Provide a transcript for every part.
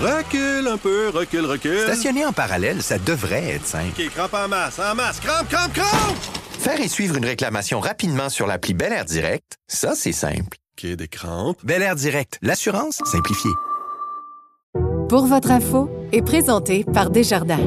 Recule un peu, recule, recule. Stationner en parallèle, ça devrait être simple. OK, crampe en masse, en masse, crampe, crampe, crampe! Faire et suivre une réclamation rapidement sur l'appli Bel Air Direct, ça, c'est simple. OK, des crampes. Bel Air Direct, l'assurance simplifiée. Pour votre info est présenté par Desjardins.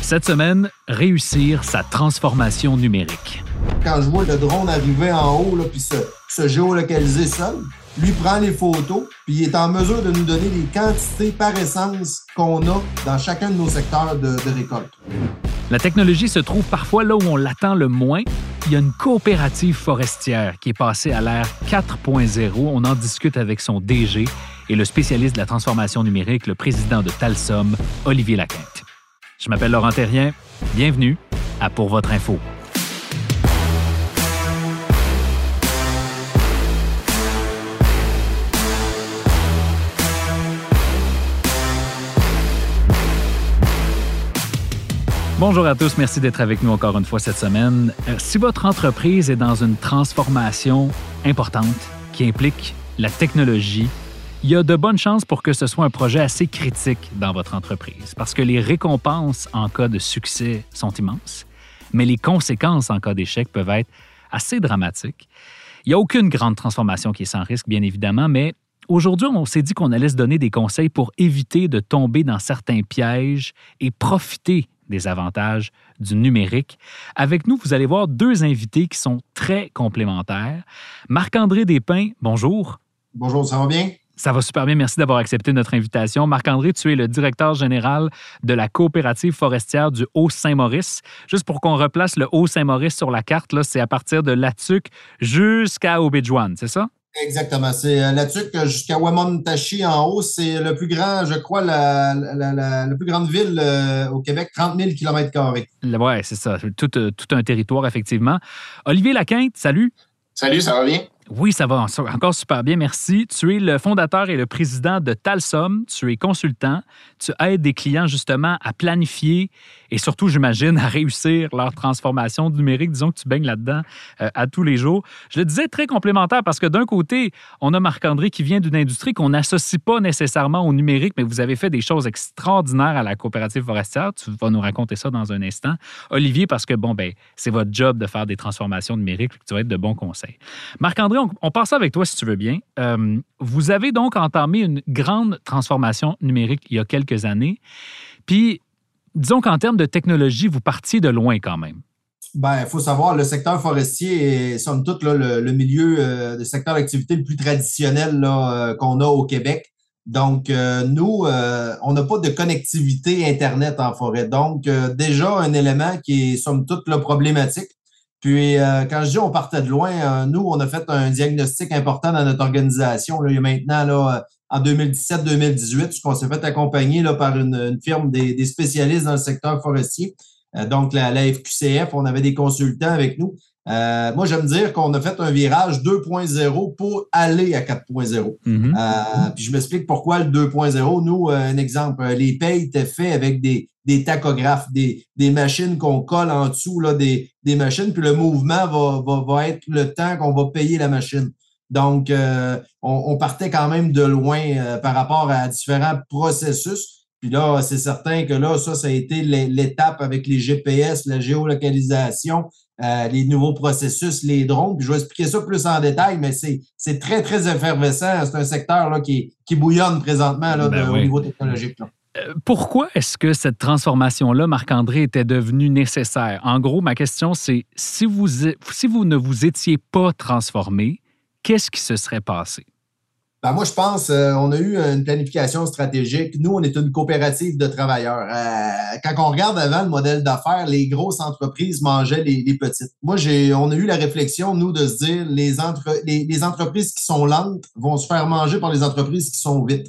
Cette semaine, réussir sa transformation numérique. Quand je vois le drone arriver en haut, là, puis se, se géolocaliser seul, lui prend les photos, puis il est en mesure de nous donner les quantités par essence qu'on a dans chacun de nos secteurs de, récolte. La technologie se trouve parfois là où on l'attend le moins. Il y a une coopérative forestière qui est passée à l'ère 4.0. On en discute avec son DG et le spécialiste de la transformation numérique, le président de Talsom, Olivier Laquinte. Je m'appelle Laurent Terrien. Bienvenue à Pour votre info. Bonjour à tous, merci d'être avec nous encore une fois cette semaine. Euh, si votre entreprise est dans une transformation importante qui implique la technologie, il y a de bonnes chances pour que ce soit un projet assez critique dans votre entreprise parce que les récompenses en cas de succès sont immenses, mais les conséquences en cas d'échec peuvent être assez dramatiques. Il n'y a aucune grande transformation qui est sans risque, bien évidemment, mais aujourd'hui, on s'est dit qu'on allait se donner des conseils pour éviter de tomber dans certains pièges et profiter des avantages du numérique. Avec nous, vous allez voir deux invités qui sont très complémentaires. Marc-André Despins, bonjour. Bonjour, ça va bien? Ça va super bien. Merci d'avoir accepté notre invitation. Marc-André, tu es le directeur général de la coopérative forestière du Haut-Saint-Maurice. Juste pour qu'on replace le Haut-Saint-Maurice sur la carte, là, c'est à partir de Latuc jusqu'à Obidjouane, c'est ça? Exactement. C'est euh, Latuc jusqu'à Wamontashi en haut. C'est le plus grand, je crois, la, la, la, la plus grande ville euh, au Québec, 30 000 km. Oui, c'est ça. Tout, euh, tout un territoire, effectivement. Olivier Laquinte, salut. Salut, ça va bien? Oui, ça va encore super bien, merci. Tu es le fondateur et le président de Talsom. Tu es consultant. Tu aides des clients justement à planifier et surtout, j'imagine, à réussir leur transformation numérique. Disons que tu baignes là-dedans euh, à tous les jours. Je le disais très complémentaire parce que d'un côté, on a Marc-André qui vient d'une industrie qu'on n'associe pas nécessairement au numérique, mais vous avez fait des choses extraordinaires à la coopérative forestière. Tu vas nous raconter ça dans un instant. Olivier, parce que bon, ben, c'est votre job de faire des transformations numériques, tu vas être de bons conseils. Marc-André, on, on passe avec toi si tu veux bien. Euh, vous avez donc entamé une grande transformation numérique il y a quelques années. Puis, disons qu'en termes de technologie, vous partiez de loin quand même. Ben, il faut savoir, le secteur forestier est, somme toute, le, le, milieu euh, de secteur d'activité le plus traditionnel euh, qu'on a au Québec. Donc, euh, nous, euh, on n'a pas de connectivité Internet en forêt. Donc, euh, déjà, un élément qui est, somme toute, problématique. Puis, quand je dis on partait de loin, nous, on a fait un diagnostic important dans notre organisation. Là, maintenant, là, en 2017-2018, qu'on s'est fait accompagner là, par une, une firme des, spécialistes dans le secteur forestier. Euh, donc, la, la, FQCF, on avait des consultants avec nous. Euh, moi, j'aime dire qu'on a fait un virage 2.0 pour aller à 4.0. Mm -hmm. euh, puis je m'explique pourquoi le 2.0. Nous, euh, un exemple, les payes étaient faits avec des, des tachographes, des, des machines qu'on colle en dessous là, des, des machines, puis le mouvement va, va, va être le temps qu'on va payer la machine. Donc, euh, on, on, partait quand même de loin euh, par rapport à différents processus. Puis là, c'est certain que là, ça, ça a été l'étape avec les GPS, la géolocalisation, euh, les nouveaux processus, les drones. Puis je vais expliquer ça plus en détail, mais c'est très, très effervescent. C'est un secteur là, qui, qui bouillonne présentement là, ben de, oui. au niveau technologique. Là. Pourquoi est-ce que cette transformation-là, Marc-André, était devenue nécessaire? En gros, ma question, c'est si vous, si vous ne vous étiez pas transformé, qu'est-ce qui se serait passé? Ben moi, je pense euh, on a eu une planification stratégique. Nous, on est une coopérative de travailleurs. Euh, quand on regarde avant le modèle d'affaires, les grosses entreprises mangeaient les, petites. Moi, j'ai, on a eu la réflexion, nous, de se dire les, entre, les, les entreprises qui sont lentes vont se faire manger par les entreprises qui sont vite.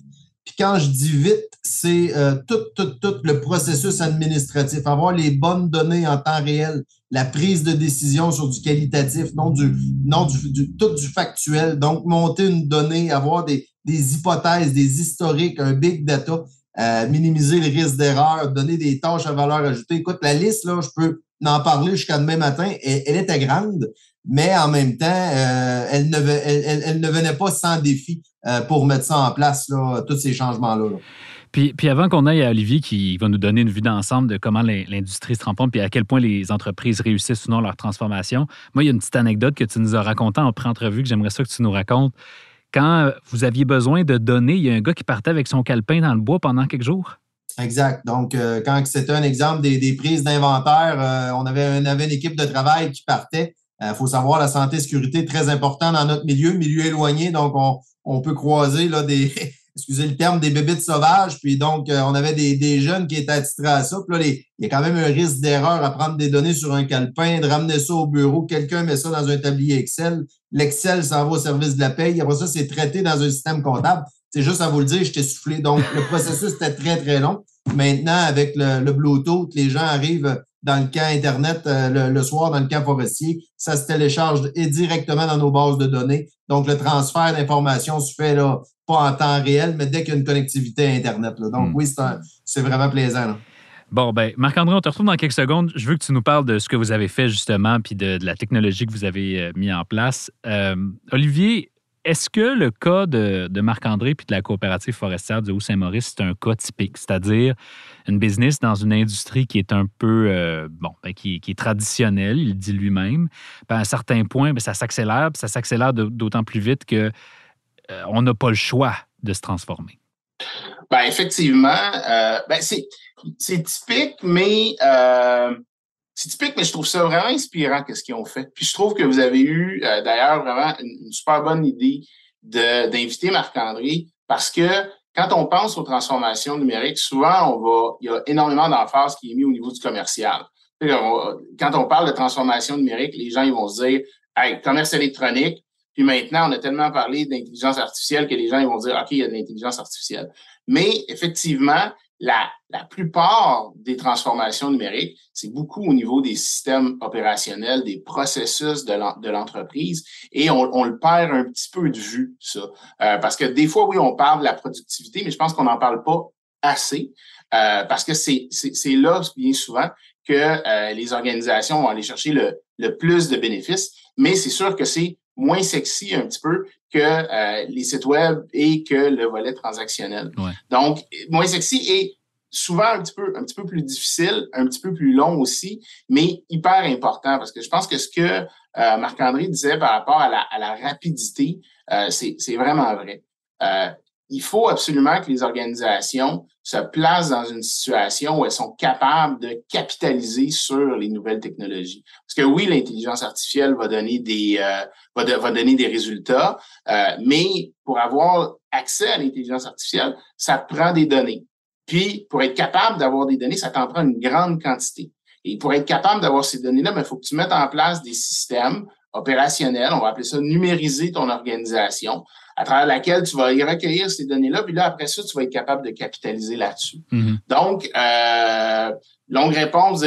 Puis quand je dis vite, c'est euh, tout, tout, tout le processus administratif, avoir les bonnes données en temps réel, la prise de décision sur du qualitatif, non du, non du, du tout du factuel. Donc, monter une donnée, avoir des, des hypothèses, des historiques, un big data, euh, minimiser les risques d'erreur, donner des tâches à valeur ajoutée. Écoute, la liste, là, je peux en parler jusqu'à demain matin. Elle, était grande, mais en même temps, euh, elle, ne, elle, ne venait pas sans défi. euh, pour mettre ça en place, là, tous ces changements-là. Puis, avant qu'on aille à Olivier qui va nous donner une vue d'ensemble de comment l'industrie se transforme puis à quel point les entreprises réussissent ou non leur transformation, moi, il y a une petite anecdote que tu nous as racontée en pré-entrevue que j'aimerais ça que tu nous racontes. Quand vous aviez besoin de données, il y a un gars qui partait avec son calepin dans le bois pendant quelques jours? Exact. Donc, euh, quand c'était un exemple des, prises d'inventaire, euh, on, avait, une équipe de travail qui partait. Il euh, faut savoir, la santé sécurité très important dans notre milieu, milieu éloigné. Donc, on, on peut croiser là, des, excusez le terme, des bébites sauvages. Puis donc, on avait des, jeunes qui étaient attitrés à ça. Puis là, il y a quand même un risque d'erreur à prendre des données sur un calepin, de ramener ça au bureau. Quelqu'un met ça dans un tablier Excel. L'Excel s'en va au service de la paye. Après ça, c'est traité dans un système comptable. C'est juste à vous le dire, je t'ai soufflé. Donc, le processus était très, très long. Maintenant, avec le, Bluetooth, les gens arrivent dans le camp Internet euh, le, soir, dans le camp forestier. Ça se télécharge directement dans nos bases de données. Donc, le transfert d'informations se fait là, pas en temps réel, mais dès qu'il y a une connectivité Internet. Donc, hmm. oui, c'est vraiment plaisant. Bon, ben, Marc-André, on te retrouve dans quelques secondes. Je veux que tu nous parles de ce que vous avez fait justement, puis de, la technologie que vous avez euh, mis en place. Euh, Olivier, est-ce que le cas de, Marc-André puis de la coopérative forestière de Haut-Saint-Maurice, c'est un cas typique, c'est-à-dire une business dans une industrie qui est un peu, euh, bon, ben, qui, est traditionnelle, il dit lui-même. à un certain point, ben, ça s'accélère, ça s'accélère d'autant plus vite que on n'a pas le choix de se transformer. Ben, effectivement, euh, ben, c'est typique, mais c'est typique, mais je trouve ça vraiment inspirant ce qu'ils ont fait. Puis je trouve que vous avez eu euh, d'ailleurs vraiment une, super bonne idée d'inviter Marc-André parce que quand on pense aux transformations numériques, souvent on va, il y a énormément d'emphase qui est mis au niveau du commercial. Quand on parle de transformation numérique, les gens ils vont se dire, hey, commerce électronique. Puis maintenant, on a tellement parlé d'intelligence artificielle que les gens ils vont dire, OK, il y a de l'intelligence artificielle. Mais effectivement, la, la plupart des transformations numériques, c'est beaucoup au niveau des systèmes opérationnels, des processus de l'entreprise, et on, on, le perd un petit peu de vue, ça. Euh, parce que des fois, oui, on parle de la productivité, mais je pense qu'on n'en parle pas assez, euh, parce que c'est là, bien souvent, que euh, les organisations vont aller chercher le, le plus de bénéfices, mais c'est sûr que c'est moins sexy un petit peu que euh, les sites web et que le volet transactionnel. Donc, moins sexy et souvent un petit peu un petit peu plus difficile, un petit peu plus long aussi, mais hyper important parce que je pense que ce que euh, Marc-André disait par rapport à la, à la rapidité, euh, c'est vraiment vrai il faut absolument que les organisations se placent dans une situation où elles sont capables de capitaliser sur les nouvelles technologies. Parce que oui, l'intelligence artificielle va donner des euh, va, donner des résultats, euh, mais pour avoir accès à l'intelligence artificielle, ça prend des données. Puis, pour être capable d'avoir des données, ça t'en prend une grande quantité. Et pour être capable d'avoir ces données-là, il ben, faut que tu mettes en place des systèmes opérationnels, on va appeler ça numériser ton organisation, à travers laquelle tu vas y recueillir ces données-là, puis là, après ça, tu vas être capable de capitaliser là-dessus. Mm-hmm. Donc, euh, longue réponse,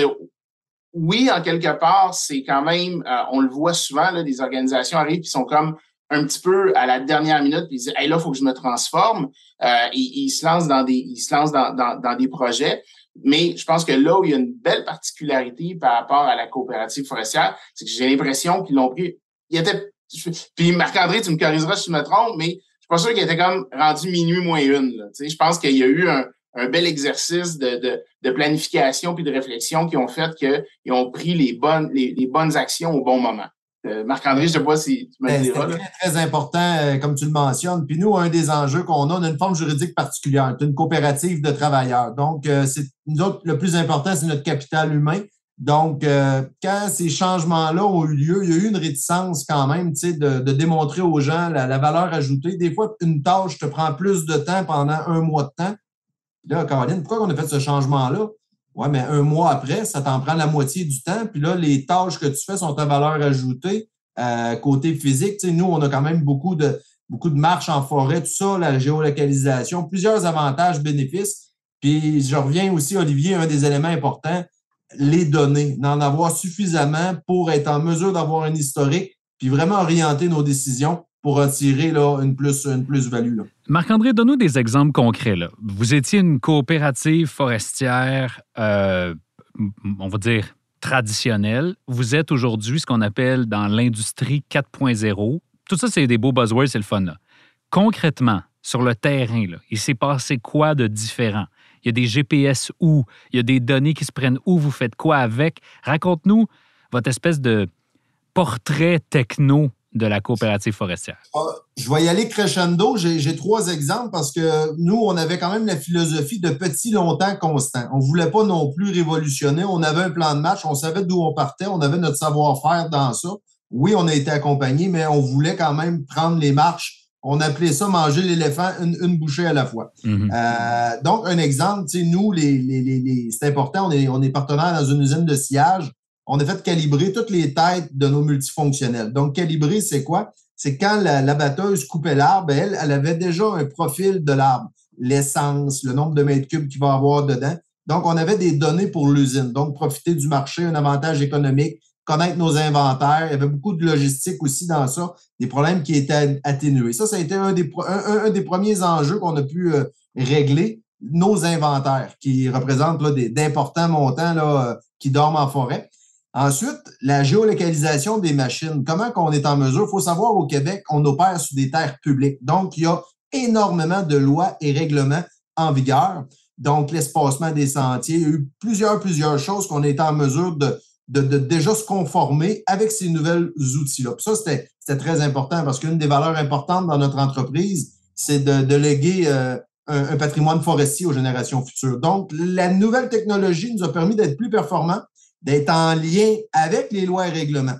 oui, en quelque part, c'est quand même, euh, on le voit souvent, là, des organisations arrivent qui sont comme un petit peu à la dernière minute, puis ils disent, hey, là, il faut que je me transforme. Euh, et, ils se lancent dans des, ils se lancent dans, dans, dans des projets. Mais je pense que là où il y a une belle particularité par rapport à la coopérative forestière, c'est que j'ai l'impression qu'ils l'ont pris. Il puis Marc-André, tu me corrigeras si je me trompe, mais je suis pas sûr qu'il était comme rendu minuit moins une. Là, je pense qu'il y a eu un, un bel exercice de, de, de, planification puis de réflexion qui ont fait qu'ils ont pris les bonnes, les, les, bonnes actions au bon moment. Euh, Marc-André, je ne sais pas si tu me ben, diras. C'est très, très important, euh, comme tu le mentionnes. Puis nous, un des enjeux qu'on a, on a une forme juridique particulière. C'est une coopérative de travailleurs. Donc, euh, c'est nous autres, le plus important, c'est notre capital humain. Donc, euh, quand ces changements-là ont eu lieu, il y a eu une réticence quand même de, démontrer aux gens la, valeur ajoutée. Des fois, une tâche te prend plus de temps pendant un mois de temps. Là, Caroline, pourquoi on a fait ce changement-là? Oui, mais un mois après, ça t'en prend la moitié du temps. Puis là, les tâches que tu fais sont ta valeur ajoutée. Euh, côté physique, nous, on a quand même beaucoup de, beaucoup de marches en forêt, tout ça, la géolocalisation, plusieurs avantages, bénéfices. Puis je reviens aussi, Olivier, un des éléments importants, les données, d'en avoir suffisamment pour être en mesure d'avoir un historique, puis vraiment orienter nos décisions pour en tirer là, une plus-value. Plus Marc-André, donne-nous des exemples concrets. Vous étiez une coopérative forestière, euh, on va dire, traditionnelle. Vous êtes aujourd'hui ce qu'on appelle dans l'industrie 4.0. Tout ça, c'est des beaux buzzwords, c'est le fun. Concrètement, sur le terrain, là, il s'est passé quoi de différent? Il y a des GPS où? Il y a des données qui se prennent où? Vous faites quoi avec? Raconte-nous votre espèce de portrait techno de la coopérative forestière. Ah, je vais y aller crescendo. J'ai trois exemples parce que nous, on avait quand même la philosophie de petit, longtemps, constant. On ne voulait pas non plus révolutionner. On avait un plan de match, on savait d'où on partait, on avait notre savoir-faire dans ça. Oui, on a été accompagné, mais on voulait quand même prendre les marches on appelait ça manger l'éléphant une, bouchée à la fois. Mhm. Euh, donc, un exemple, nous, les, les, c'est important, on est, on est partenaire dans une usine de sillage. On a fait calibrer toutes les têtes de nos multifonctionnels. Donc, calibrer, c'est quoi? C'est quand la, batteuse coupait l'arbre, elle, elle avait déjà un profil de l'arbre, l'essence, le nombre de mètres cubes qu'il va avoir dedans. Donc, on avait des données pour l'usine. Donc, profiter du marché, un avantage économique, connaître nos inventaires. Il y avait beaucoup de logistique aussi dans ça, des problèmes qui étaient atténués. Ça, ça a été un des, un, des premiers enjeux qu'on a pu euh, régler, nos inventaires, qui représentent d'importants montants là, euh, qui dorment en forêt. Ensuite, la géolocalisation des machines. Comment qu'on est en mesure? Il faut savoir au Québec, on opère sur des terres publiques. Donc, il y a énormément de lois et règlements en vigueur. Donc, l'espacement des sentiers, il y a eu plusieurs, plusieurs choses qu'on est en mesure de, de, déjà se conformer avec ces nouvelles outils-là. Ça, c'était très important parce qu'une des valeurs importantes dans notre entreprise, c'est de, léguer euh, un, patrimoine forestier aux générations futures. Donc, la nouvelle technologie nous a permis d'être plus performants, d'être en lien avec les lois et règlements.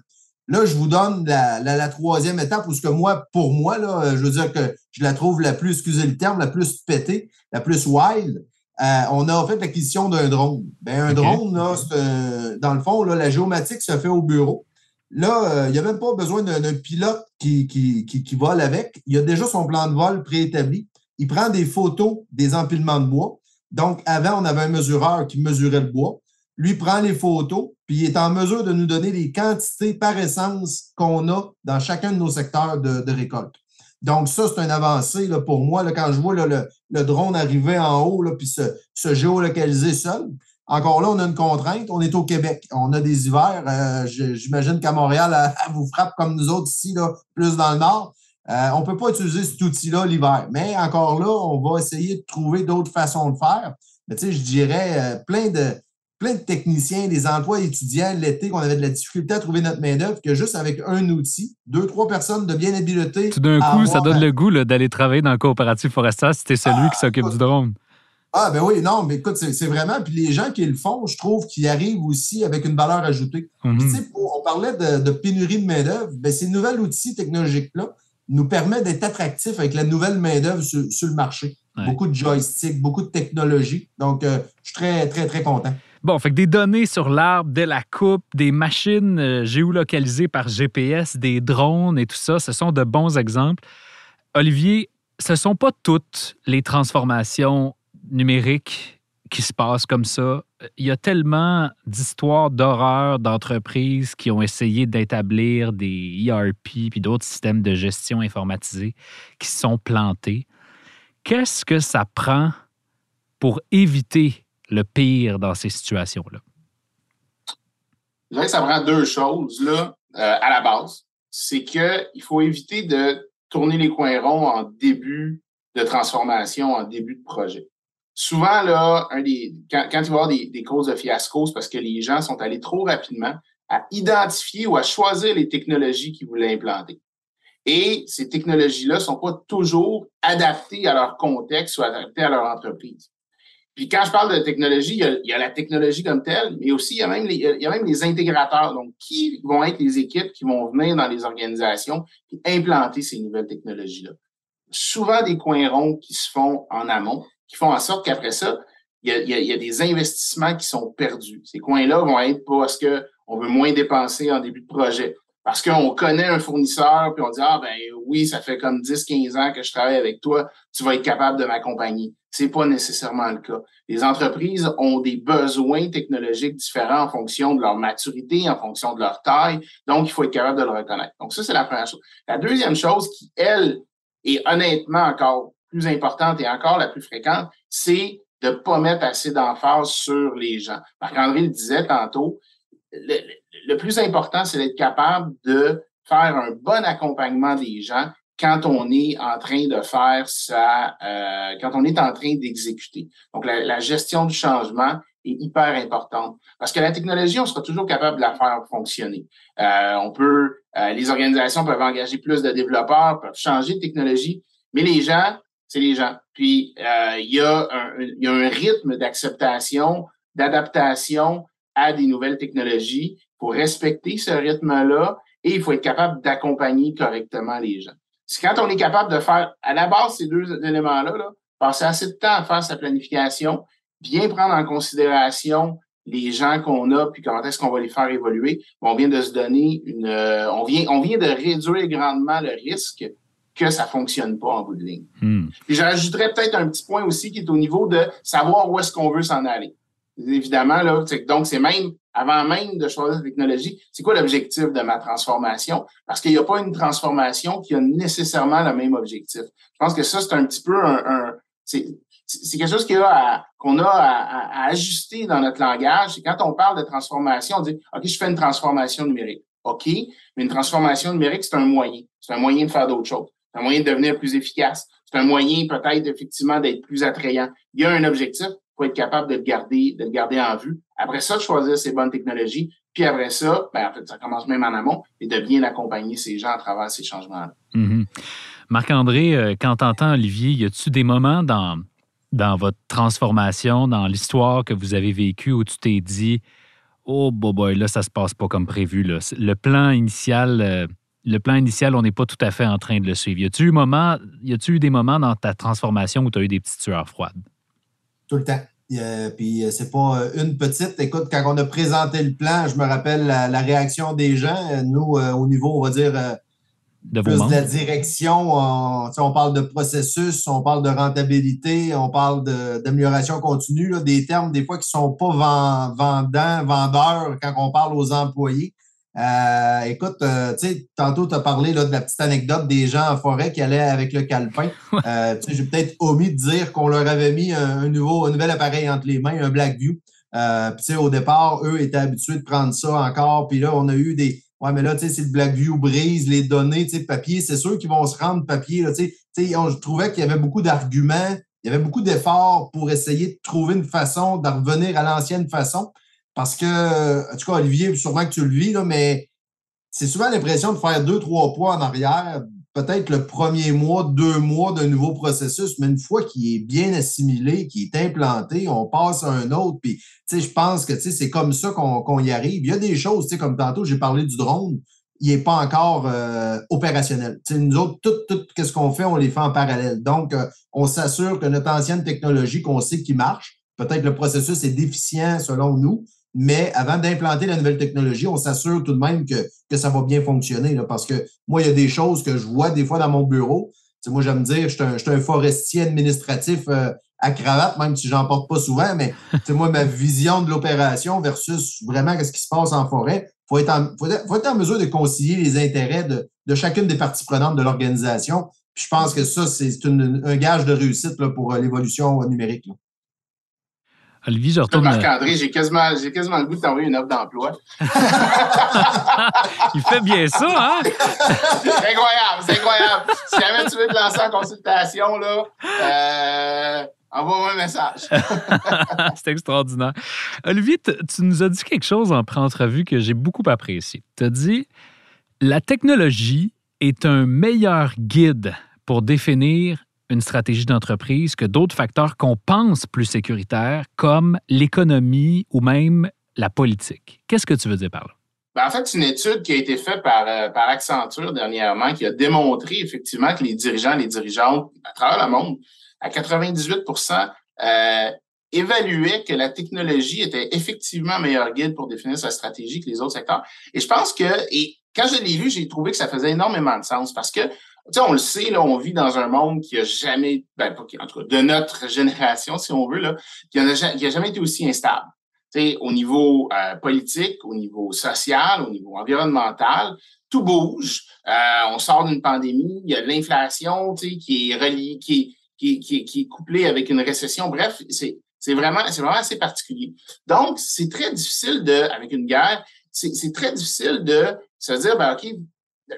Là, je vous donne la, troisième étape où que moi, pour moi, là, je veux dire que je la trouve la plus, excusez le terme, la plus pétée, la plus wild, euh, on a fait l'acquisition d'un drone. Ben, un drone, là, dans le fond, là, la géomatique se fait au bureau. Là, euh, il n'y a même pas besoin d'un pilote qui, qui, qui, vole avec. Il a déjà son plan de vol préétabli. Il prend des photos des empilements de bois. Donc, avant, on avait un mesureur qui mesurait le bois. Lui prend les photos, puis il est en mesure de nous donner les quantités par essence qu'on a dans chacun de nos secteurs de récolte. Donc, ça, c'est une avancée là, pour moi. Là, quand je vois le, le, drone arriver en haut puis se, se, géolocaliser seul. Encore là, on a une contrainte. On est au Québec. On a des hivers. Euh, j'imagine qu'à Montréal, elle, vous frappe comme nous autres ici, là, plus dans le nord. Euh, on ne peut pas utiliser cet outil-là l'hiver. Mais encore là, on va essayer de trouver d'autres façons de faire. Mais tu sais, je dirais euh, plein de plein de techniciens, des emplois étudiants l'été qu'on avait de la difficulté à trouver notre main-d'œuvre que juste avec un outil, deux, trois personnes de bien habileté. Tout d'un coup, ça donne le goût d'aller travailler dans le coopératif forestier si tu celui qui s'occupe du drone. Ah, ben oui, non, mais écoute, c'est vraiment. Puis les gens qui le font, je trouve qu'ils arrivent aussi avec une valeur ajoutée. Mhm. tu sais, on parlait de, pénurie de main-d'œuvre. Ben, ces nouveaux outils technologiques-là nous permettent d'être attractifs avec la nouvelle main-d'œuvre sur, le marché. Beaucoup de joysticks, beaucoup de technologie. Donc, euh, je suis très, très, très content. Bon, fait que des données sur l'arbre, de la coupe, des machines euh, géolocalisées par GPS, des drones et tout ça, ce sont de bons exemples. Olivier, ce ne sont pas toutes les transformations numériques qui se passent comme ça. Il y a tellement d'histoires d'horreur d'entreprises qui ont essayé d'établir des ERP puis d'autres systèmes de gestion informatisés qui sont plantés. Qu'est-ce que ça prend pour éviter le pire dans ces situations-là? Je dirais que ça prend deux choses là, euh, à la base. C'est qu'il faut éviter de tourner les coins ronds en début de transformation, en début de projet. Souvent, là, des, quand, quand il y avoir des, causes de fiasco, c'est parce que les gens sont allés trop rapidement à identifier ou à choisir les technologies qu'ils voulaient implanter. Et ces technologies-là ne sont pas toujours adaptées à leur contexte ou adaptées à leur entreprise. Puis quand je parle de technologie, il y, a, la technologie comme telle, mais aussi il y, a même les, il y a même les intégrateurs. Donc, qui vont être les équipes qui vont venir dans les organisations et implanter ces nouvelles technologies-là? Souvent des coins ronds qui se font en amont, qui font en sorte qu'après ça, il y, a, il y, a, des investissements qui sont perdus. Ces coins-là vont être parce qu'on veut moins dépenser en début de projet parce qu'on connaît un fournisseur, puis on dit, ah ben oui, ça fait comme 10, 15 ans que je travaille avec toi, tu vas être capable de m'accompagner. C'est pas nécessairement le cas. Les entreprises ont des besoins technologiques différents en fonction de leur maturité, en fonction de leur taille. Donc, il faut être capable de le reconnaître. Donc, ça, c'est la première chose. La deuxième chose qui, elle, est honnêtement encore plus importante et encore la plus fréquente, c'est de pas mettre assez d'emphase sur les gens. Marc-André le disait tantôt, le, plus important, c'est d'être capable de faire un bon accompagnement des gens quand on est en train de faire ça, euh, quand on est en train d'exécuter. Donc, la, gestion du changement est hyper importante parce que la technologie, on sera toujours capable de la faire fonctionner. Euh, on peut, euh, les organisations peuvent engager plus de développeurs, peuvent changer de technologie, mais les gens, c'est les gens. Puis, il, y a un, y a un rythme d'acceptation, d'adaptation à des nouvelles technologies pour respecter ce rythme-là et il faut être capable d'accompagner correctement les gens. C'est quand on est capable de faire à la base ces deux éléments-là, là, passer assez de temps à faire sa planification, bien prendre en considération les gens qu'on a, puis comment est-ce qu'on va les faire évoluer. On vient de se donner une, euh, on vient, on vient de réduire grandement le risque que ça fonctionne pas en bout de ligne. Hmm. Puis je rajouterais peut-être un petit point aussi qui est au niveau de savoir où est-ce qu'on veut s'en aller. Évidemment, là, donc c'est même avant même de choisir la technologie, c'est quoi l'objectif de ma transformation? Parce qu'il n'y a pas une transformation qui a nécessairement le même objectif. Je pense que ça, c'est un petit peu un, c'est quelque chose qu'on a, à, ajuster dans notre langage. Quand on parle de transformation, on dit, OK, je fais une transformation numérique. OK, mais une transformation numérique, c'est un moyen. C'est un moyen de faire d'autres choses. C'est un moyen de devenir plus efficace. C'est un moyen peut-être effectivement d'être plus attrayant. Il y a un objectif, faut être capable de le garder, de le garder en vue. Après ça, de choisir ces bonnes technologies. Puis après ça, ben, en fait, ça commence même en amont, et de bien accompagner ces gens à travers ces changements-là. Mm-hmm. Marc-André, euh, quand tu entends Olivier, y a-tu des moments dans, dans votre transformation, dans l'histoire que vous avez vécue où tu t'es dit Oh, boy, là, ça se passe pas comme prévu. Là. Le plan initial. Euh, le plan initial, on n'est pas tout à fait en train de le suivre. Y a-tu eu, eu des moments dans ta transformation où tu as eu des petites sueurs froides? Tout le temps. puis euh, c'est pas euh, une petite. Écoute, quand on a présenté le plan, je me rappelle la, réaction des gens. Euh, nous, au niveau, on va dire, de plus de la direction, on, on, parle de processus, on parle de rentabilité, on parle d'amélioration continue, des termes des fois qui ne sont pas vendants, vendeurs quand on parle aux employés. Euh, écoute, euh, tu sais, tantôt, tu as parlé là, de la petite anecdote des gens en forêt qui allaient avec le calepin. Euh, J'ai peut-être omis de dire qu'on leur avait mis un, nouveau, un nouvel appareil entre les mains, un Blackview. Puis, au départ, eux étaient habitués de prendre ça encore. Puis là, on a eu des. Ouais, mais là, tu sais, si le Blackview brise les données, tu sais, papier, c'est sûr qu'ils vont se rendre papier. Là, tu sais, je trouvais qu'il y avait beaucoup d'arguments, il y avait beaucoup d'efforts pour essayer de trouver une façon de revenir à l'ancienne façon. Parce que, en tout cas, Olivier, sûrement que tu le vis, là, mais c'est souvent l'impression de faire deux, trois poids en arrière, peut-être le premier mois, deux mois d'un nouveau processus, mais une fois qu'il est bien assimilé, qu'il est implanté, on passe à un autre. Puis, tu sais, je pense que c'est comme ça qu'on y arrive. Il y a des choses, tu sais, comme tantôt, j'ai parlé du drone, il n'est pas encore euh, opérationnel. sais, nous autres, tout, tout ce qu'on fait, on les fait en parallèle. Donc, euh, on s'assure que notre ancienne technologie qu'on sait qui marche, peut-être le processus est déficient selon nous, mais avant d'implanter la nouvelle technologie, on s'assure tout de même que, que ça va bien fonctionner. Là, parce que moi, il y a des choses que je vois des fois dans mon bureau. sais, moi, j'aime dire, je suis un, forestier administratif euh, à cravate, même si j'en porte pas souvent, mais moi, ma vision de l'opération versus vraiment ce qui se passe en forêt, il faut, être en, mesure de concilier les intérêts de, chacune des parties prenantes de l'organisation. je pense que ça, c'est un gage de réussite pour euh, l'évolution numérique. Là. Olivier, je retourne. Marc-André, j'ai quasiment, j'ai quasiment le goût de t'envoyer une offre d'emploi. Il fait bien ça, hein? c'est incroyable, c'est incroyable. Si jamais tu veux te lancer en consultation, là, euh, envoie-moi un message. c'est extraordinaire. Olivier, tu nous as dit quelque chose en pré-entrevue que j'ai beaucoup apprécié. Tu as dit la technologie est un meilleur guide pour définir une stratégie d'entreprise que d'autres facteurs qu'on pense plus sécuritaires, comme l'économie ou même la politique. Qu'est-ce que tu veux dire par là? Ben, en fait, c'est une étude qui a été faite par, euh, par Accenture dernièrement qui a démontré effectivement que les dirigeants, les dirigeantes à travers le monde, à 98% euh, évaluaient que la technologie était effectivement meilleur guide pour définir sa stratégie que les autres secteurs. Et je pense que, et quand je l'ai lu, j'ai trouvé que ça faisait énormément de sens parce que sais, on le sait, là, on vit dans un monde qui a jamais, ben, en tout cas, de notre génération, si on veut, là, qui n'a jamais été aussi instable. sais, au niveau euh, politique, au niveau social, au niveau environnemental, tout bouge. Euh, on sort d'une pandémie, il y a de l'inflation qui est reliée, qui qui, qui, qui est couplée avec une récession. Bref, c'est c'est vraiment, c'est vraiment assez particulier. Donc, c'est très difficile de, avec une guerre, c'est très difficile de se dire, ben, OK,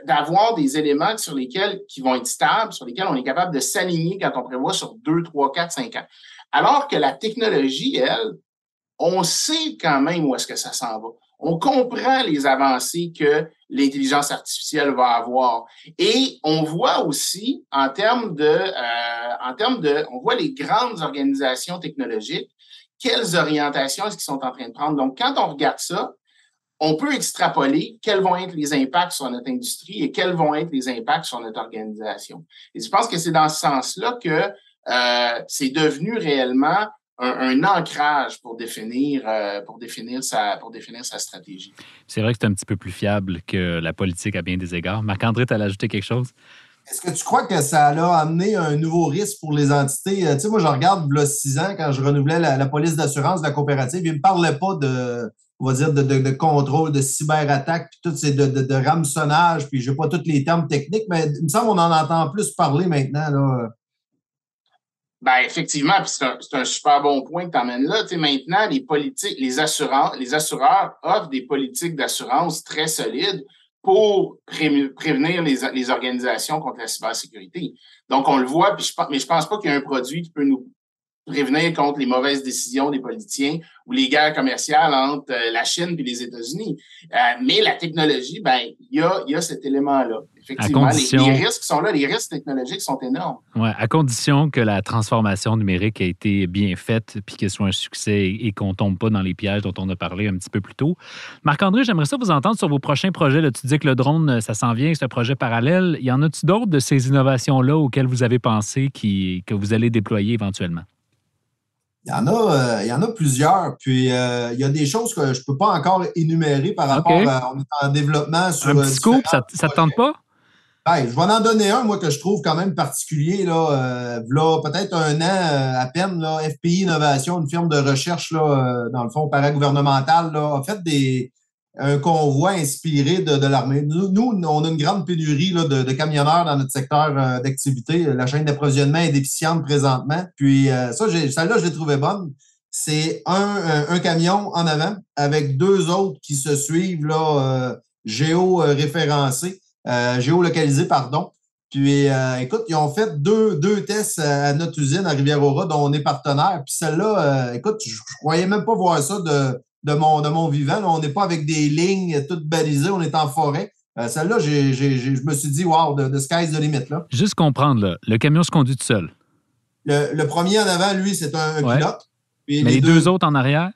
d'avoir des éléments sur lesquels, qui vont être stables, sur lesquels on est capable de s'aligner quand on prévoit sur 2, 3, 4, 5 ans. Alors que la technologie, elle, on sait quand même où est-ce que ça s'en va. On comprend les avancées que l'intelligence artificielle va avoir. Et on voit aussi, en termes de, euh, en termes de, on voit les grandes organisations technologiques, quelles orientations est-ce qu'ils sont en train de prendre. Donc, quand on regarde ça, on peut extrapoler quels vont être les impacts sur notre industrie et quels vont être les impacts sur notre organisation. Et je pense que c'est dans ce sens-là que euh, c'est devenu réellement un, ancrage pour définir, euh, pour, définir sa, pour définir sa stratégie. C'est vrai que c'est un petit peu plus fiable que la politique à bien des égards. Marc-André, tu as ajouté quelque chose? Est-ce que tu crois que ça a amené un nouveau risque pour les entités? Euh, tu sais, moi, je regarde, il y a six ans, quand je renouvelais la, police d'assurance de la coopérative, il ne me parlait pas de, on va dire, de, de, contrôle, de cyberattaque, puis tout, c'est de, de, puis je n'ai pas tous les termes techniques, mais il me semble qu'on en entend plus parler maintenant. Là. Ben, effectivement, puis c'est un, super bon point que tu emmènes là. Maintenant, les politiques, les assureurs, les assureurs offrent des politiques d'assurance très solides pour prévenir les, les, organisations contre la cybersécurité. Donc, on le voit, puis je, mais je pense pas qu'il y ait un produit qui peut nous prévenir contre les mauvaises décisions des politiciens ou les guerres commerciales entre euh, la Chine et les États-Unis. Euh, mais la technologie, ben, il y a, y a cet élément-là. Effectivement, les, risques sont là, les risques technologiques sont énormes. Ouais, à condition que la transformation numérique ait été bien faite puis qu'elle soit un succès et, qu'on ne tombe pas dans les pièges dont on a parlé un petit peu plus tôt. Marc-André, j'aimerais ça vous entendre sur vos prochains projets. Là, tu dis que le drone, ça s'en vient, c'est un projet parallèle. Y en a-tu d'autres de ces innovations-là auxquelles vous avez pensé qui, que vous allez déployer éventuellement? Il y en a, euh, il y en a plusieurs. Puis euh, il y a des choses que je ne peux pas encore énumérer par rapport à on est en développement sur. Un petit scoop, ça ne te tente pas? Ben, je vais en donner un, moi, que je trouve quand même particulier. Là, euh, là peut-être un an à peine, là, FPI Innovation, une firme de recherche, là, dans le fond, paragouvernemental, là, a fait des, un convoi inspiré de, l'armée. Nous, on a une grande pénurie de, camionneurs dans notre secteur euh, d'activité. La chaîne d'approvisionnement est déficiente présentement. Puis euh, ça, celle-là, je l'ai trouvée bonne. C'est un, camion en avant avec deux autres qui se suivent là, euh, géo-référencés, géolocalisés, pardon. Puis, écoute, ils ont fait deux, deux tests à notre usine à Rivière-Aura, dont on est partenaire. Puis celle-là, écoute, je, je croyais même pas voir ça de, de mon, de mon vivant. on n'est pas avec des lignes toutes balisées, on est en forêt. Euh, celle-là, je me suis dit, wow, the, sky's the limit. Là. Juste comprendre, le camion se conduit tout seul. Le, premier en avant, lui, c'est un, pilote. Mais les deux, autres en arrière?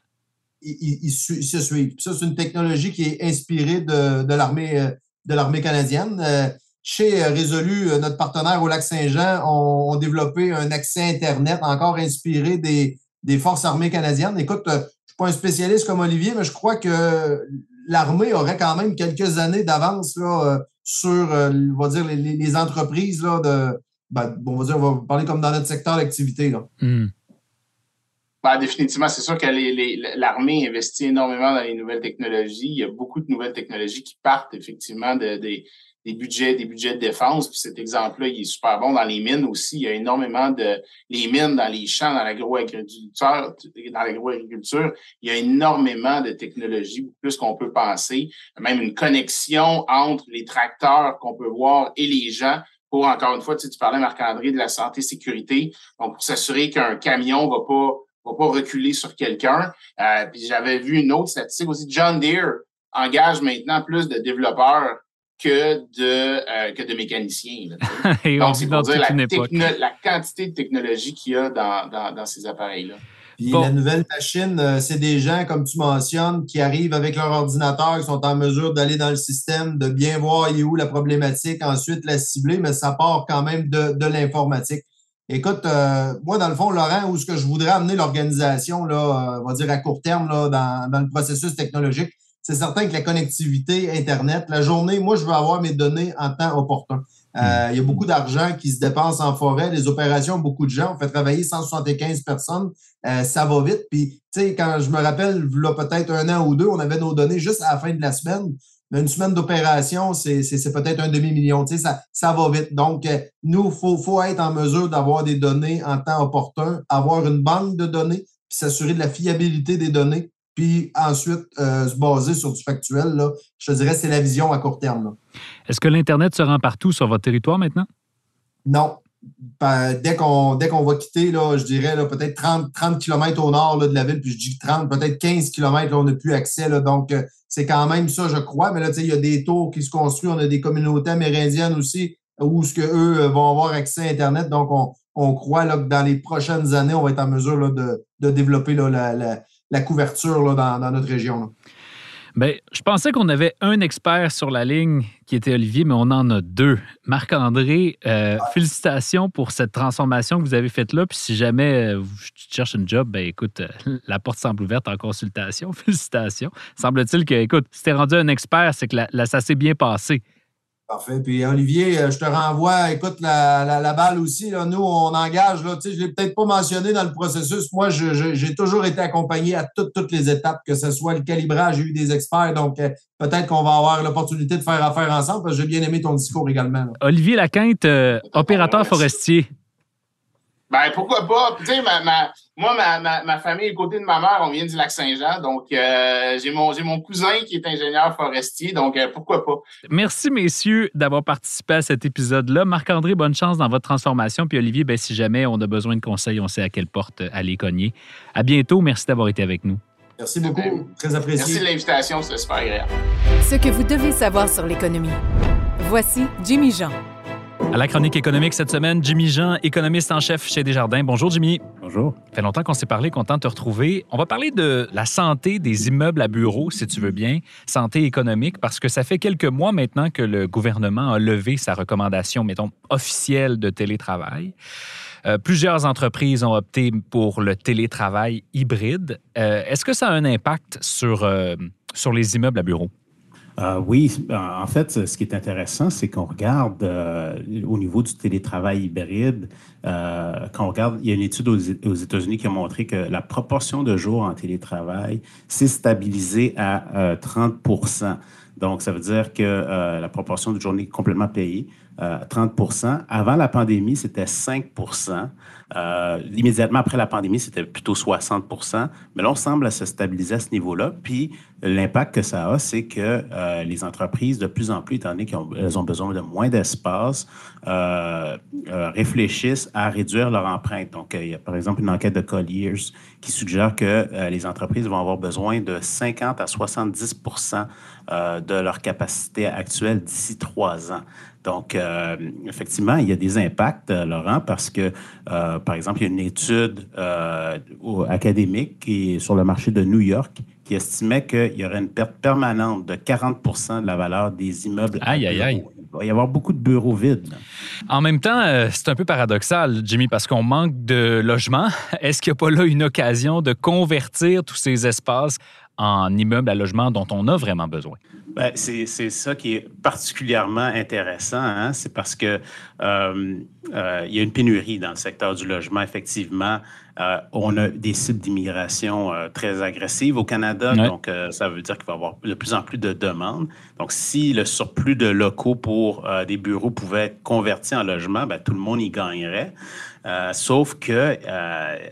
Ils, se suivent. ça, c'est une technologie qui est inspirée de, de l'armée euh, de l'armée canadienne. Euh, chez Résolu, notre partenaire au lac Saint-Jean, ont, développé un accès Internet encore inspiré des, des forces armées canadiennes. Écoute, pas un spécialiste comme Olivier, mais je crois que l'armée aurait quand même quelques années d'avance euh, sur, euh, on va dire, les, entreprises là, de. Ben, on va dire, on va parler comme dans notre secteur d'activité. Hmm. Ben, définitivement, c'est sûr que l'armée investit énormément dans les nouvelles technologies. Il y a beaucoup de nouvelles technologies qui partent effectivement de, des budgets, des budgets de défense. Puis cet exemple-là, il est super bon dans les mines aussi. Il y a énormément de les mines dans les champs, dans l'agroagriculture, dans l'agroagriculture. Il y a énormément de technologies, plus qu'on peut penser. Même une connexion entre les tracteurs qu'on peut voir et les gens pour, encore une fois, tu, tu parlais, Marc-André, de la santé-sécurité. Donc, pour s'assurer qu'un camion va pas va pas reculer sur quelqu'un. Euh, puis j'avais vu une autre statistique aussi. John Deere engage maintenant plus de développeurs que de, euh, que de mécaniciens. Donc, c'est pour dire la, la, quantité de technologie qu'il y a dans, dans, dans ces appareils-là. Puis la nouvelle machine, euh, c'est des gens, comme tu mentionnes, qui arrivent avec leur ordinateur, qui sont en mesure d'aller dans le système, de bien voir où la problématique, ensuite la cibler, mais ça part quand même de, de l'informatique. Écoute, euh, moi, dans le fond, Laurent, où ce que je voudrais amener l'organisation, là, on va dire à court terme, là, dans, dans le processus technologique, c'est certain que la connectivité Internet, la journée, moi, je veux avoir mes données en temps opportun. Euh, hmm. il y a beaucoup d'argent qui se dépense en forêt, les opérations, beaucoup de gens. On fait travailler 175 personnes, euh, ça va vite. Puis, tu sais, quand je me rappelle, là, peut-être un an ou deux, on avait nos données juste à la fin de la semaine. Une semaine d'opération, c'est peut-être un demi-million. Tu sais, ça, ça va vite. Donc, euh, nous, il faut, faut être en mesure d'avoir des données en temps opportun, avoir une banque de données, puis s'assurer de la fiabilité des données puis ensuite se baser sur du factuel. Là, je te dirais c'est la vision à court terme. Est-ce que l'Internet se rend partout sur votre territoire maintenant? Non. Ben, dès qu'on va quitter, là, je dirais peut-être 30, 30 km au nord de la ville, puis je dis 30, peut-être 15 km, là, on n'a plus accès. Là, donc, c'est quand même ça, je crois. Mais là, il y a des tours qui se construisent. On a des communautés amérindiennes aussi où ce que eux euh, vont avoir accès à Internet. Donc, on, croit là, que dans les prochaines années, on va être en mesure là, de, développer la, la, couverture là, dans, dans, notre région. Bien, je pensais qu'on avait un expert sur la ligne qui était Olivier, mais on en a deux. Marc-André, euh, félicitations pour cette transformation que vous avez faite là. Puis si jamais euh, tu cherches un job, ben écoute, la porte semble ouverte en consultation. Félicitations. Semble-t-il que, écoute, si tu es rendu un expert, c'est que ça s'est bien passé. Parfait. Puis Olivier, euh, je te renvoie, écoute, la, balle aussi. Nous, on engage, là, je ne l'ai peut-être pas mentionné dans le processus. Moi, j'ai toujours été accompagné à toutes, toutes les étapes, que ce soit le calibrage, j'ai eu des experts. Donc, euh, peut-être qu'on va avoir l'opportunité de faire affaire ensemble, j'ai bien aimé ton discours également. Olivier Laquinte, euh, opérateur forestier. Ben, pourquoi pas? Tu sais, moi, ma, famille, côté de ma mère, on vient du lac Saint-Jean. Donc, euh, j'ai mon, mon cousin qui est ingénieur forestier. Donc, euh, pourquoi pas? Merci, messieurs, d'avoir participé à cet épisode-là. Marc-André, bonne chance dans votre transformation. Puis, Olivier, ben, si jamais on a besoin de conseils, on sait à quelle porte aller cogner. À bientôt. Merci d'avoir été avec nous. Merci beaucoup. Très apprécié. Merci de l'invitation. C'était super agréable. Ce que vous devez savoir sur l'économie. Voici Jimmy Jean. À la chronique économique cette semaine, Jimmy Jean, économiste en chef chez Desjardins. Bonjour Jimmy. Bonjour. Ça fait longtemps qu'on s'est parlé, content de te retrouver. On va parler de la santé des immeubles à bureaux, si tu veux bien, santé économique, parce que ça fait quelques mois maintenant que le gouvernement a levé sa recommandation, mettons, officielle de télétravail. Euh, plusieurs entreprises ont opté pour le télétravail hybride. Euh, est-ce que ça a un impact sur, euh, sur les immeubles à bureaux? Euh, oui, en fait, ce qui est intéressant, c'est qu'on regarde euh, au niveau du télétravail hybride, euh, quand on regarde, il y a une étude aux, États-Unis qui a montré que la proportion de jours en télétravail s'est stabilisée à 30% Donc, ça veut dire que la proportion de journées complètement payées, 30% Avant la pandémie, c'était 5 euh, immédiatement après la pandémie, c'était plutôt 60 mais là, on semble se stabiliser à ce niveau-là. Puis l'impact que ça a, c'est que euh, les entreprises, de plus en plus, étant donné qu'elles ont besoin de moins d'espace, euh, réfléchissent à réduire leur empreinte. Donc, il y a par exemple une enquête de Colliers qui suggère que les entreprises vont avoir besoin de 50 à 70% de leur capacité actuelle d'ici trois ans. Donc, euh, effectivement, il y a des impacts, euh, Laurent, parce que, euh, par exemple, il y a une étude académique qui est sur le marché de New York qui estimait qu'il y aurait une perte permanente de 40 de la valeur des immeubles. Aïe, aïe, aïe. Il va y avoir beaucoup de bureaux vides. En même temps, c'est un peu paradoxal, Jimmy, parce qu'on manque de logements. Est-ce qu'il n'y a pas là une occasion de convertir tous ces espaces en immeubles à logement dont on a vraiment besoin? Ben, c'est ça qui est particulièrement intéressant, hein. c'est parce que euh, euh, il y a une pénurie dans le secteur du logement, effectivement. Euh, on a des cibles d'immigration très agressives au Canada, donc ça veut dire qu'il va y avoir de plus en plus de demandes. Donc, si le surplus de locaux pour des bureaux pouvait être converti en logement, ben, tout le monde y gagnerait. sauf que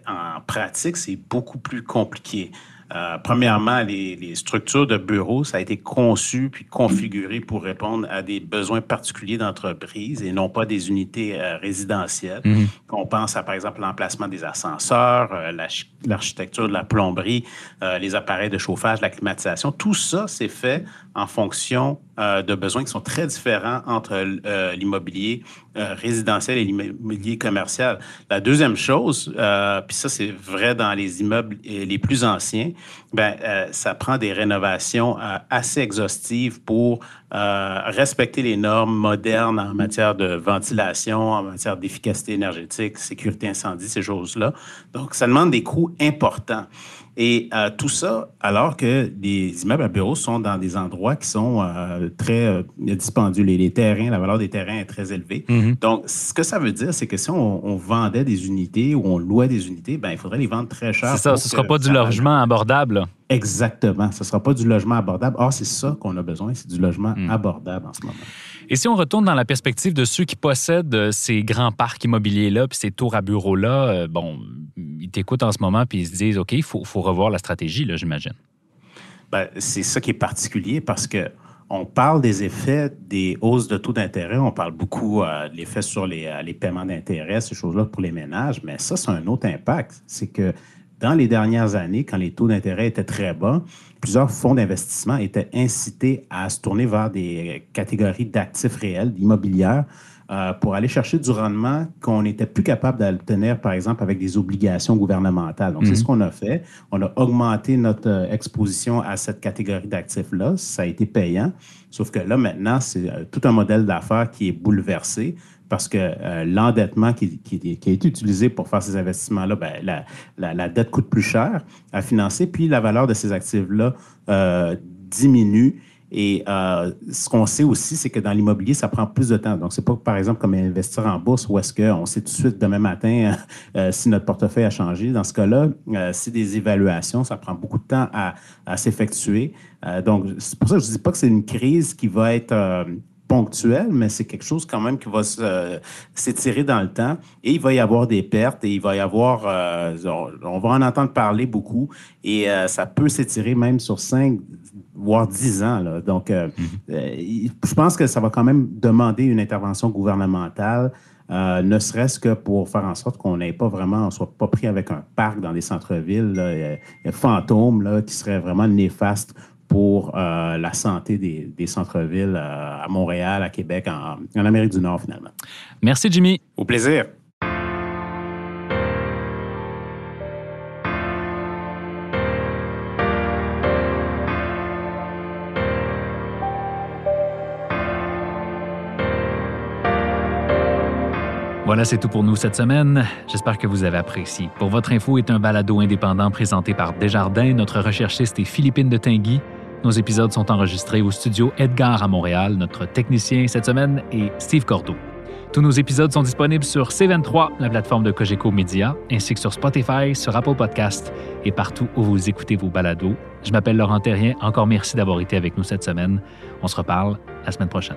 en pratique, c'est beaucoup plus compliqué. Euh, premièrement, les, structures de bureaux, ça a été conçu puis configuré pour répondre à des besoins particuliers d'entreprise et non pas des unités euh, résidentielles. Mhm. On pense à, par exemple, l'emplacement des ascenseurs, euh, l'architecture de la plomberie, les appareils de chauffage, la climatisation. Tout ça, c'est fait en fonction de besoins qui sont très différents entre l'immobilier résidentiel et l'immobilier commercial. La deuxième chose, puis ça, c'est vrai dans les immeubles les plus anciens, ben, euh, ça prend des rénovations euh, assez exhaustives pour euh, respecter les normes modernes en matière de ventilation, en matière d'efficacité énergétique, sécurité incendie, ces choses-là. Donc, ça demande des coûts importants. Et euh, tout ça, alors que les immeubles à bureaux sont dans des endroits qui sont euh, très euh, dispendieux. Les, terrains, la valeur des terrains est très élevée. Mm-hmm. Donc, ce que ça veut dire, c'est que si on, vendait des unités ou on louait des unités, ben, il faudrait les vendre très cher. C'est ça, ce ne sera pas du logement abordable. Exactement. Ce ne sera pas du logement abordable. Or, c'est ça qu'on a besoin, c'est du logement mm. abordable en ce moment. Et si on retourne dans la perspective de ceux qui possèdent euh, ces grands parcs immobiliers-là, puis ces tours à bureaux-là, euh, bon, ils t'écoutent en ce moment, puis ils se disent, OK, il faut, revoir la stratégie, là, j'imagine. Ben, c'est ça qui est particulier parce que on parle des effets des hausses de taux d'intérêt, on parle beaucoup euh, de l'effet sur les, euh, les paiements d'intérêt, ces choses-là pour les ménages, mais ça, c'est un autre impact. C'est que dans les dernières années, quand les taux d'intérêt étaient très bas, plusieurs fonds d'investissement étaient incités à se tourner vers des catégories d'actifs réels, d'immobilière, euh, pour aller chercher du rendement qu'on n'était plus capable d'obtenir, par exemple, avec des obligations gouvernementales. Donc, c'est Mhm. ce qu'on a fait. On a augmenté notre euh, exposition à cette catégorie d'actifs-là. Ça a été payant. Sauf que là, maintenant, c'est euh, tout un modèle d'affaires qui est bouleversé parce que euh, l'endettement qui, a été utilisé pour faire ces investissements-là, ben, la, dette coûte plus cher à financer, puis la valeur de ces actifs-là euh, diminue. Et euh, ce qu'on sait aussi, c'est que dans l'immobilier, ça prend plus de temps. Donc, c'est pas, par exemple, comme investir en bourse où est-ce qu'on sait tout de suite demain matin si notre portefeuille a changé. Dans ce cas-là, c'est des évaluations. Ça prend beaucoup de temps à, à s'effectuer. Donc, c'est pour ça que je ne dis pas que c'est une crise qui va être ponctuelle, mais c'est quelque chose quand même qui va euh, s'étirer dans le temps. Et il va y avoir des pertes et il va y avoir, euh, on, on va en entendre parler beaucoup et euh, ça peut s'étirer même sur 5, voire 10 ans. là. Donc, euh, il- je pense que ça va quand même demander une intervention gouvernementale. ne serait-ce que pour faire en sorte qu'on n'ait pas vraiment, on soit pas pris avec un parc dans les centres-villes, là, euh, euh, fantôme, là, qui serait vraiment néfaste pour euh, la santé des, des centres-villes euh, à Montréal, à Québec, en, en Amérique du Nord, finalement. Merci, Jimmy. Au plaisir. Voilà, c'est tout pour nous cette semaine. J'espère que vous avez apprécié. Pour votre info est un balado indépendant présenté par Desjardins. Notre recherchiste est Philippine de Tinguy. Nos épisodes sont enregistrés au studio Edgar à Montréal. Notre technicien cette semaine est Steve Cordeau. Tous nos épisodes sont disponibles sur C23, la plateforme de Cogeco Média, ainsi que sur Spotify, sur Apple Podcast et partout où vous écoutez vos balados. Je m'appelle Laurent Terrien. Encore merci d'avoir été avec nous cette semaine. On se reparle la semaine prochaine.